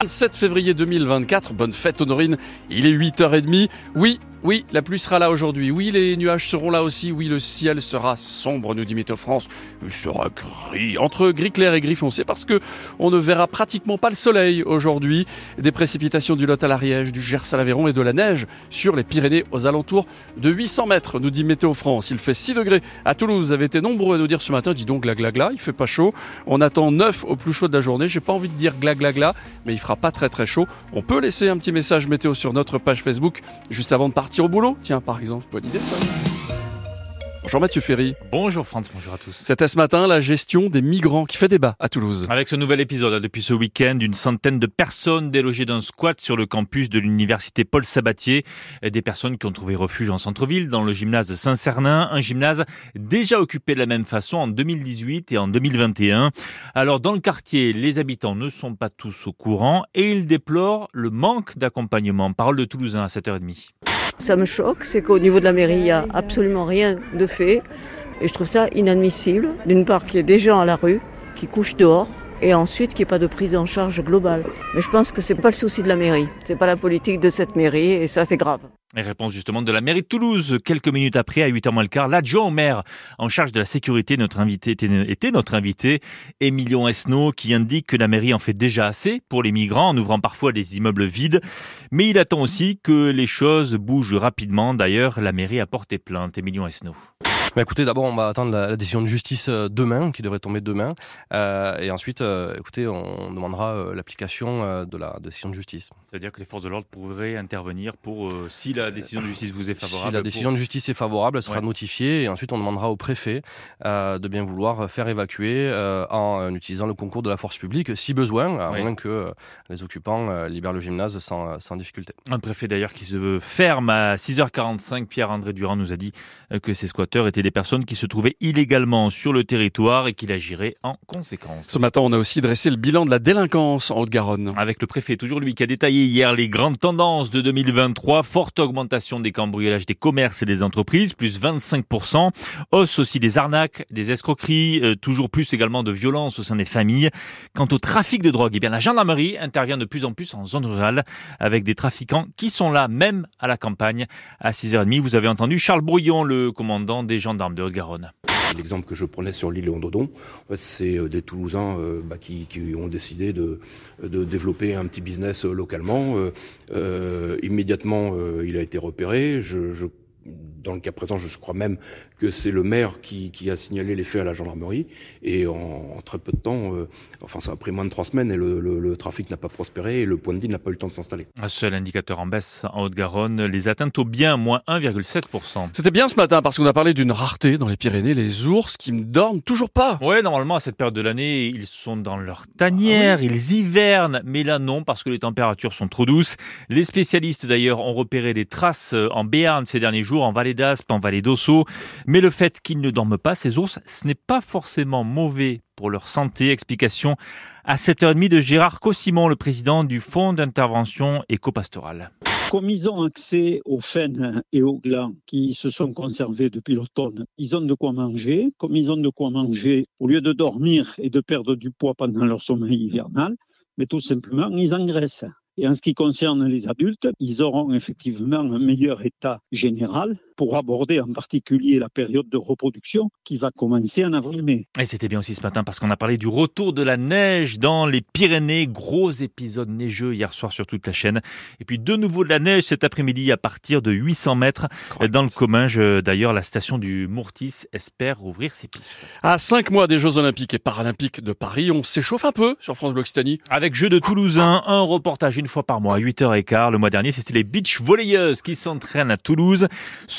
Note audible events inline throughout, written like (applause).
27 février 2024, bonne fête Honorine, il est 8h30. Oui, oui, la pluie sera là aujourd'hui. Oui, les nuages seront là aussi. Oui, le ciel sera sombre, nous dit Météo France. Il sera gris, entre gris clair et gris foncé, parce que on ne verra pratiquement pas le soleil aujourd'hui. Des précipitations du Lot à l'Ariège, du Gers à l'Aveyron et de la neige sur les Pyrénées aux alentours de 800 mètres, nous dit Météo France. Il fait 6 degrés à Toulouse. Vous avez été nombreux à nous dire ce matin, dis donc gla gla gla, il fait pas chaud. On attend 9 au plus chaud de la journée. J'ai pas envie de dire gla gla gla, mais il fera pas très très chaud. On peut laisser un petit message météo sur notre page Facebook juste avant de partir au boulot. Tiens, par exemple, bonne idée. Bonjour Mathieu Ferry. Bonjour Franz, bonjour à tous. C'était ce matin la gestion des migrants qui fait débat à Toulouse. Avec ce nouvel épisode, depuis ce week-end, une centaine de personnes délogées d'un squat sur le campus de l'université Paul Sabatier. Des personnes qui ont trouvé refuge en centre-ville, dans le gymnase de Saint-Cernin, un gymnase déjà occupé de la même façon en 2018 et en 2021. Alors dans le quartier, les habitants ne sont pas tous au courant et ils déplorent le manque d'accompagnement. Parole de Toulousain à 7h30. Ça me choque, c'est qu'au niveau de la mairie, il n'y a absolument rien de fait. Et je trouve ça inadmissible. D'une part, qu'il y ait des gens à la rue qui couchent dehors. Et ensuite, qu'il n'y ait pas de prise en charge globale. Mais je pense que c'est pas le souci de la mairie. C'est pas la politique de cette mairie. Et ça, c'est grave. Et réponse justement de la mairie de Toulouse. Quelques minutes après, à 8h moins le quart, l'adjoint au maire en charge de la sécurité, notre invité était, notre invité, Emilion Esnault, qui indique que la mairie en fait déjà assez pour les migrants en ouvrant parfois des immeubles vides. Mais il attend aussi que les choses bougent rapidement. D'ailleurs, la mairie a porté plainte. Emilion Esnault. Bah écoutez, d'abord on va attendre la, décision de justice euh, demain, qui devrait tomber demain, euh, et ensuite, euh, écoutez, on demandera euh, l'application de la décision de justice. C'est-à-dire que les forces de l'ordre pourraient intervenir pour si la décision de justice vous est favorable. Si la décision pour... de justice est favorable, elle sera Ouais. notifiée, et ensuite on demandera au préfet de bien vouloir faire évacuer en utilisant le concours de la force publique, si besoin, à moins que les occupants libèrent le gymnase sans, sans difficulté. Un préfet d'ailleurs qui se ferme à 6h45, Pierre-André Durand nous a dit que ces squatteurs étaient des personnes qui se trouvaient illégalement sur le territoire et qu'il agirait en conséquence. Ce matin, on a aussi dressé le bilan de la délinquance en Haute-Garonne. Avec le préfet, toujours lui qui a détaillé hier les grandes tendances de 2023, forte augmentation des cambriolages des commerces et des entreprises, plus 25%, hausse aussi des arnaques, des escroqueries, euh, toujours plus également de violences au sein des familles. Quant au trafic de drogue, eh bien la gendarmerie intervient de plus en plus en zone rurale avec des trafiquants qui sont là même à la campagne. À 6h30, vous avez entendu Charles Brouillon, le commandant des gendarmes de Haute-Garonne. L'exemple que je prenais sur l'île Léon-Dodon, en c'est euh, des Toulousains euh, bah, qui, ont décidé de, développer un petit business localement. Euh, immédiatement, il a été repéré. Je, je, dans le cas présent, je crois même que c'est le maire qui, qui a signalé les faits à la gendarmerie. Et en, en très peu de temps, euh, enfin ça a pris moins de trois semaines et le, le, le trafic n'a pas prospéré et le point de deal n'a pas eu le temps de s'installer. Un seul indicateur en baisse en Haute-Garonne, les atteintes au bien, moins 1,7%. C'était bien ce matin parce qu'on a parlé d'une rareté dans les Pyrénées, les ours qui ne dorment toujours pas. Ouais, normalement, à cette période de l'année, ils sont dans leur tanière, ils hivernent, mais là non, parce que les températures sont trop douces. Les spécialistes, d'ailleurs, ont repéré des traces euh, en Béarn ces derniers jours, en vallée d'Aspe, en vallée d'Ossau. Mais le fait qu'ils ne dorment pas, ces ours, ce n'est pas forcément mauvais pour leur santé. Explication à 7h30 de Gérard Cossimon, le président du Fonds d'intervention éco-pastorale. Comme ils ont accès aux faines et aux glands qui se sont conservés depuis l'automne, ils ont de quoi manger. Comme ils ont de quoi manger, au lieu de dormir et de perdre du poids pendant leur sommeil hivernal, mais tout simplement, ils engraissent. Et en ce qui concerne les adultes, ils auront effectivement un meilleur état général pour aborder en particulier la période de reproduction qui va commencer en avril-mai. Et c'était bien aussi ce matin parce qu'on a parlé du retour de la neige dans les Pyrénées. Gros épisode neigeux hier soir sur toute la chaîne. Et puis de nouveau de la neige cet après-midi à partir de 800 mètres dans le commun. Je- D'ailleurs, la station du Mourtis espère rouvrir ses pistes. À cinq mois des Jeux Olympiques et Paralympiques de Paris, on s'échauffe un peu sur France Bleu Occitanie. Avec Jeux de Toulousain, un reportage une fois par mois à 8h15. Le mois dernier, c'était les beach volleyeuses qui s'entraînent à Toulouse.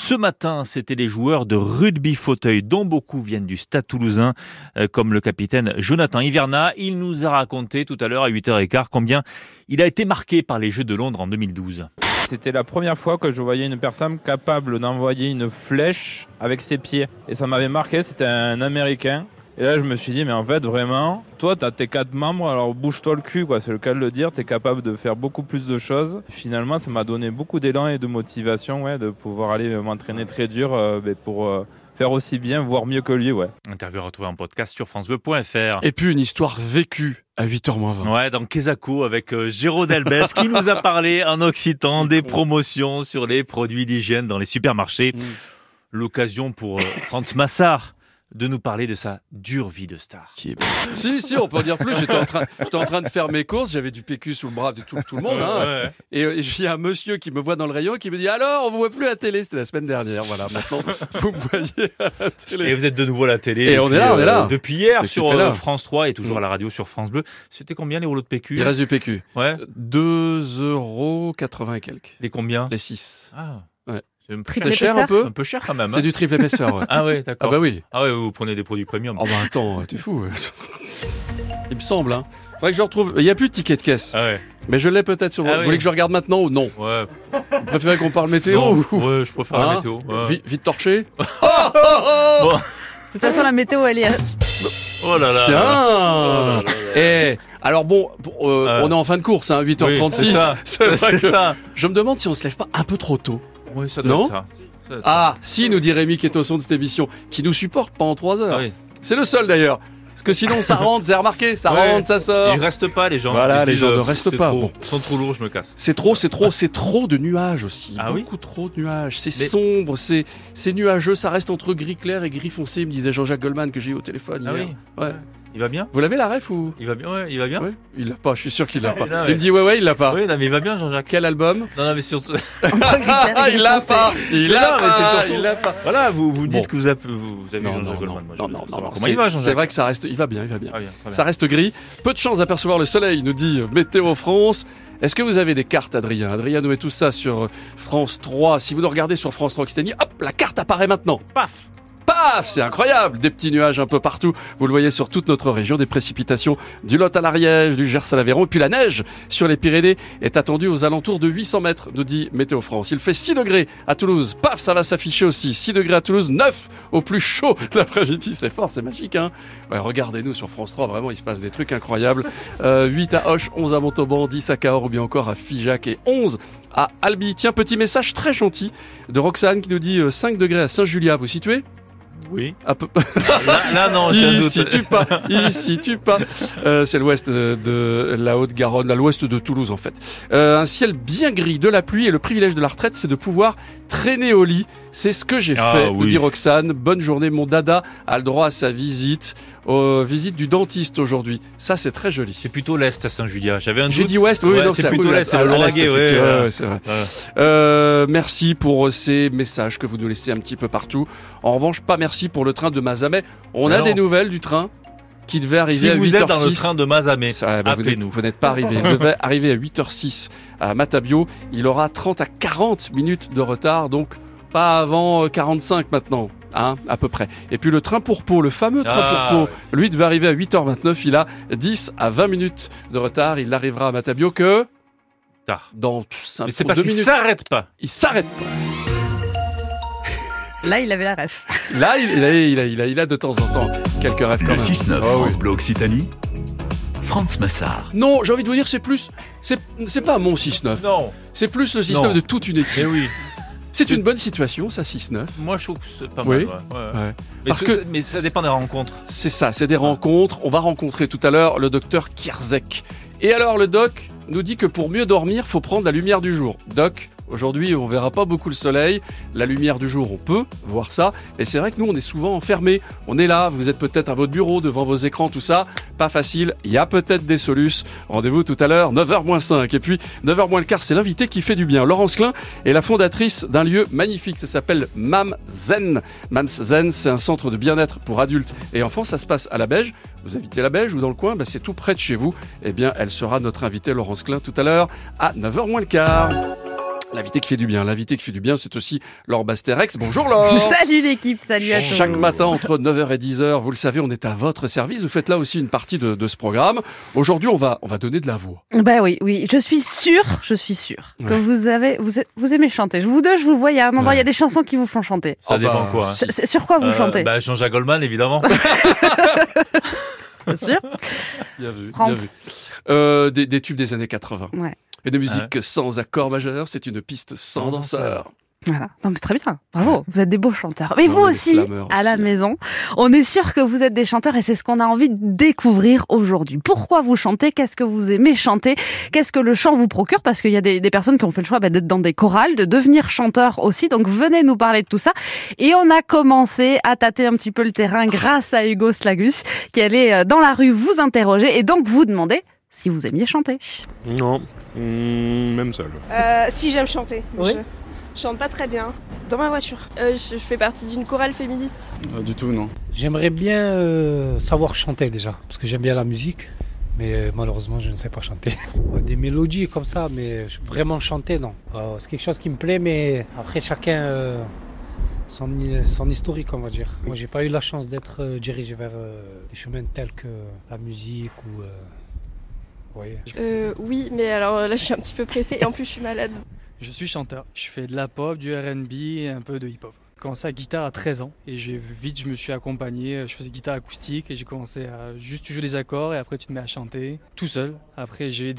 Ce matin, c'était les joueurs de rugby fauteuil, dont beaucoup viennent du stade toulousain, euh, comme le capitaine Jonathan Hiverna. Il nous a raconté tout à l'heure à 8h15 combien il a été marqué par les Jeux de Londres en 2012. C'était la première fois que je voyais une personne capable d'envoyer une flèche avec ses pieds. Et ça m'avait marqué, c'était un Américain. Et là, je me suis dit, mais en fait, vraiment, toi, t'as tes quatre membres, alors bouge-toi le cul, quoi. C'est le cas de le dire. T'es capable de faire beaucoup plus de choses. Finalement, ça m'a donné beaucoup d'élan et de motivation, ouais, de pouvoir aller m'entraîner très dur euh, ben, pour euh, faire aussi bien, voire mieux que lui, ouais. Interview retrouvée en podcast sur francebleu.fr. Et puis une histoire vécue à 8h20. Ouais, dans Kesako avec euh, Géraud Delbès qui nous a (laughs) parlé en occitan des promotions sur les produits d'hygiène dans les supermarchés. Mm. L'occasion pour euh, Franz Massard de nous parler de sa dure vie de star. Qui est. Si, si, on peut en dire plus. J'étais en train, j'étais en train de faire mes courses, j'avais du PQ sous le bras de tout, tout le monde. Hein. Ouais. Et il y a un monsieur qui me voit dans le rayon qui me dit Alors, on vous voit plus à la télé. C'était la semaine dernière. Voilà, maintenant, (laughs) vous me voyez à la télé. Et vous êtes de nouveau à la télé. Et depuis, on est là, on est là. euh, depuis hier Depuis sur euh, France 3 et toujours Mm. à la radio sur France Bleu. C'était combien les rouleaux de PQ Il reste du PQ. Ouais. 2 euros 80 et quelques. Les combien? Les 6. Ah. Ouais. C'est C'est cher un peu un peu cher quand même. C'est hein. du triple épaisseur. Ouais. (laughs) Ah ouais, Ah d'accord. bah oui. Ah ouais, vous prenez des produits premium. Oh bah attends, t'es fou. (laughs) Il me semble. Hein. Faudrait que je retrouve. Il n'y a plus de ticket de caisse. Ah ouais. Mais je l'ai peut-être sur. Ah vous oui. voulez que je regarde maintenant ou non? Ouais. Vous préférez qu'on parle météo Non, ou- Ouais, je préfère la Hein? météo. ouais. Vite torché? (laughs) Bon. De toute façon, la météo, elle est. Oh là là. Tiens Eh Alors bon, euh, Ouais. on est en fin de course, hein, 8h36. Oui, c'est ça. C'est vrai C'est que- ça. Je me demande si on se lève pas un peu trop tôt. Oui, ça doit Non être ça. Ça doit être Ah, si, nous dit Rémi qui est au son de cette émission, qui nous supporte pendant 3 ça. heures. Ah oui. C'est le seul d'ailleurs. Parce que sinon ça (laughs) rentre, c'est remarqué, ça Ouais. rentre, ça sort. Ils restent pas les gens. Voilà, les gens ne euh, restent pas, trop- bon. Ils sont trop lourds, je me casse. C'est trop, c'est trop, c'est trop de nuages aussi. Ah oui Beaucoup trop de nuages. C'est Mais- sombre, c'est c'est nuageux, ça reste entre gris clair et gris foncé, me disait Jean-Jacques Goldman que j'ai eu au téléphone Ah hier. oui. Ouais. Il va bien Vous l'avez la ref ou? Il va bien Ouais, il va bien. Ouais, il l'a pas, je suis sûr qu'il l'a pas. Non, Il mais- me dit ouais ouais, il l'a pas. Oui, non, mais il va bien, Jean-Jacques. Quel album? Non, non, mais surtout. (laughs) Ah, il l'a pas. Il l'a non, mais pas. c'est surtout- Il l'a pas. Voilà, vous, vous dites Bon. que vous avez, vous avez Non, Jean-Jacques non, non, Goldman. Non, non, non, Comment c'est- il va, Jean-Jacques C'est vrai que ça reste, il va bien, il va bien. Ah, bien. Ça reste gris. Peu de chance d'apercevoir le soleil, nous dit Météo France. Est-ce que vous avez des cartes, Adrien? Adrien nous met tout ça sur France 3. Si vous nous regardez sur France 3 Occitanie, hop, la carte apparaît maintenant. Paf Paf C'est incroyable Des petits nuages un peu partout. Vous le voyez sur toute notre région. Des précipitations du Lot à l'Ariège, du Gers à l'Aveyron. Puis la neige sur les Pyrénées est attendue aux alentours de 800 mètres, nous dit Météo France. Il fait 6 degrés à Toulouse. Paf Ça va s'afficher aussi. 6 degrés à Toulouse, 9 au plus chaud (laughs) l'après-midi. C'est fort, c'est magique. Hein Regardez-nous sur France 3. Vraiment, il se passe des trucs incroyables. Euh, 8 à Hoche, 11 à Montauban, 10 à Cahors ou bien encore à Figeac et 11 à Albi. Tiens, petit message très gentil de Roxane qui nous dit euh, 5 degrés à Saint-Julia. Vous situez? Oui. à peu... Là, là, non, j'ai Il situe pas, il situe pas. Euh, c'est l'ouest de, de la Haute-Garonne, l'ouest de Toulouse en fait. Euh, un ciel bien gris, de la pluie et le privilège de la retraite, c'est de pouvoir traîner au lit. C'est ce que j'ai Ah, fait, oui. dit Roxane. Bonne journée, mon dada a le droit à sa visite, euh, visite du dentiste aujourd'hui. Ça, c'est très joli. C'est plutôt l'Est à Saint-Julia. J'avais un. J'ai dit ouest, oui, Ouais, non, c'est plutôt l'Est, c'est le l'est, Lauragais, ouais, c'est vrai. Ouais. Euh, merci pour ces messages que vous nous laissez un petit peu partout. En revanche, pas merci pour le train de Mazamet. On Mais a non. des nouvelles du train? Qui devait arriver Si à 8h06. vous êtes dans le train de Mazamet, Ça, bah, vous n'êtes- appelez-nous. vous n'êtes pas arrivé. (laughs) Il devait arriver à 8h06 à Matabio. Il aura 30 à 40 minutes de retard, donc pas avant euh, 45 maintenant. Hein, à peu près. Et puis le train pour Pau, le fameux train Ah, pour Pau, lui devait arriver à 8h29. Il a 10 à 20 minutes de retard. Il arrivera à Matabio que Tard. dans 5 Mais c'est parce 2 qu'il minutes. s'arrête pas. Il s'arrête pas. Là, il avait la ref. Là, il, il a, il, a, il, a, il a de temps en temps quelques rêves quand Le même. 6-9 Ah oui. France Bleu Occitanie. Franz Massard. Non, j'ai envie de vous dire, c'est plus. C'est c'est pas mon 6-9. Non. C'est plus le 6-9 Non. de toute une équipe. Mais oui. C'est une bonne situation, ça, 6-9. Moi, je trouve que c'est pas Oui. mal. ouais, ouais. Ouais. Mais, Parce tout- que- mais ça dépend des rencontres. C'est ça, c'est des rencontres. On va rencontrer tout à l'heure le docteur Kierzek. Et alors, le doc nous dit que pour mieux dormir, faut prendre la lumière du jour. Doc, aujourd'hui, on verra pas beaucoup le soleil. La lumière du jour, on peut voir ça. Et c'est vrai que nous, on est souvent enfermés. On est là, vous êtes peut-être à votre bureau, devant vos écrans, tout ça. Pas facile. Il y a peut-être des solutions. Rendez-vous tout à l'heure, 9h 5. Et puis, 9h moins le quart, c'est l'invité qui fait du bien. Laurence Klein est la fondatrice d'un lieu magnifique. Ça s'appelle Mam Zen. Mam Zen, c'est un centre de bien-être pour adultes et enfants. Ça se passe à la Beige. Vous habitez la Beige ou dans le coin, bah, c'est tout près de chez vous. Eh bien, elle sera notre invitée, Laurence Klein, tout à l'heure à 9h moins le quart. L'invité qui fait du bien. L'invité qui fait du bien, c'est aussi Laure Basterex. Bonjour Laure. (laughs) Salut l'équipe, salut à tous. Chaque matin entre 9h et 10h, vous le savez, on est à votre service. Vous faites là aussi une partie de, de ce programme. Aujourd'hui, on va, on va donner de la voix. Bah oui, oui, je suis sûre, je suis sûre que Ouais. vous avez, vous, vous aimez chanter. Je vous deux, je vous vois, il y a un endroit, il y a des chansons qui vous font chanter. Ça Ah dépend bah, quoi. hein. Sur quoi vous Euh, chantez bah, Jean-Jacques Goldman, évidemment. (laughs) Bien sûr. Bien vu. France. bien vu. Euh, des, des tubes des années 80. Ouais. Et de musique sans accord majeur, c'est une piste sans Sans danseur. Voilà. Non, mais très bien. Bravo. Vous êtes des beaux chanteurs. Mais Non, vous aussi, à la aussi. maison, on est sûr que vous êtes des chanteurs et c'est ce qu'on a envie de découvrir aujourd'hui. Pourquoi vous chantez? Qu'est-ce que vous aimez chanter? Qu'est-ce que le chant vous procure? Parce qu'il y a des, des personnes qui ont fait le choix bah, d'être dans des chorales, de devenir chanteur aussi. Donc venez nous parler de tout ça. Et on a commencé à tâter un petit peu le terrain grâce à Hugo Slagus, qui allait euh, dans la rue vous interroger et donc vous demander si vous aimiez chanter. Non, Hmm, même seul. Euh, si j'aime chanter, mais Oui. je chante pas très bien. Dans ma voiture. Euh, je, je fais partie d'une chorale féministe. Euh, du tout, non. J'aimerais bien euh, savoir chanter déjà, parce que j'aime bien la musique, mais euh, malheureusement je ne sais pas chanter. (laughs) Des mélodies comme ça, mais vraiment chanter, non. Euh, c'est quelque chose qui me plaît, mais après chacun euh, son, son historique, on va dire. Moi j'ai pas eu la chance d'être euh, dirigé vers euh, des chemins tels que la musique ou... euh. Euh, oui, mais alors là, je suis un petit peu pressée et en plus, je suis malade. Je suis chanteur. Je fais de la pop, du RB et un peu de hip-hop. J'ai commencé à guitare à 13 ans et j'ai vite je me suis accompagné. Je faisais guitare acoustique et j'ai commencé à juste jouer des accords et après tu te mets à chanter tout seul. Après j'ai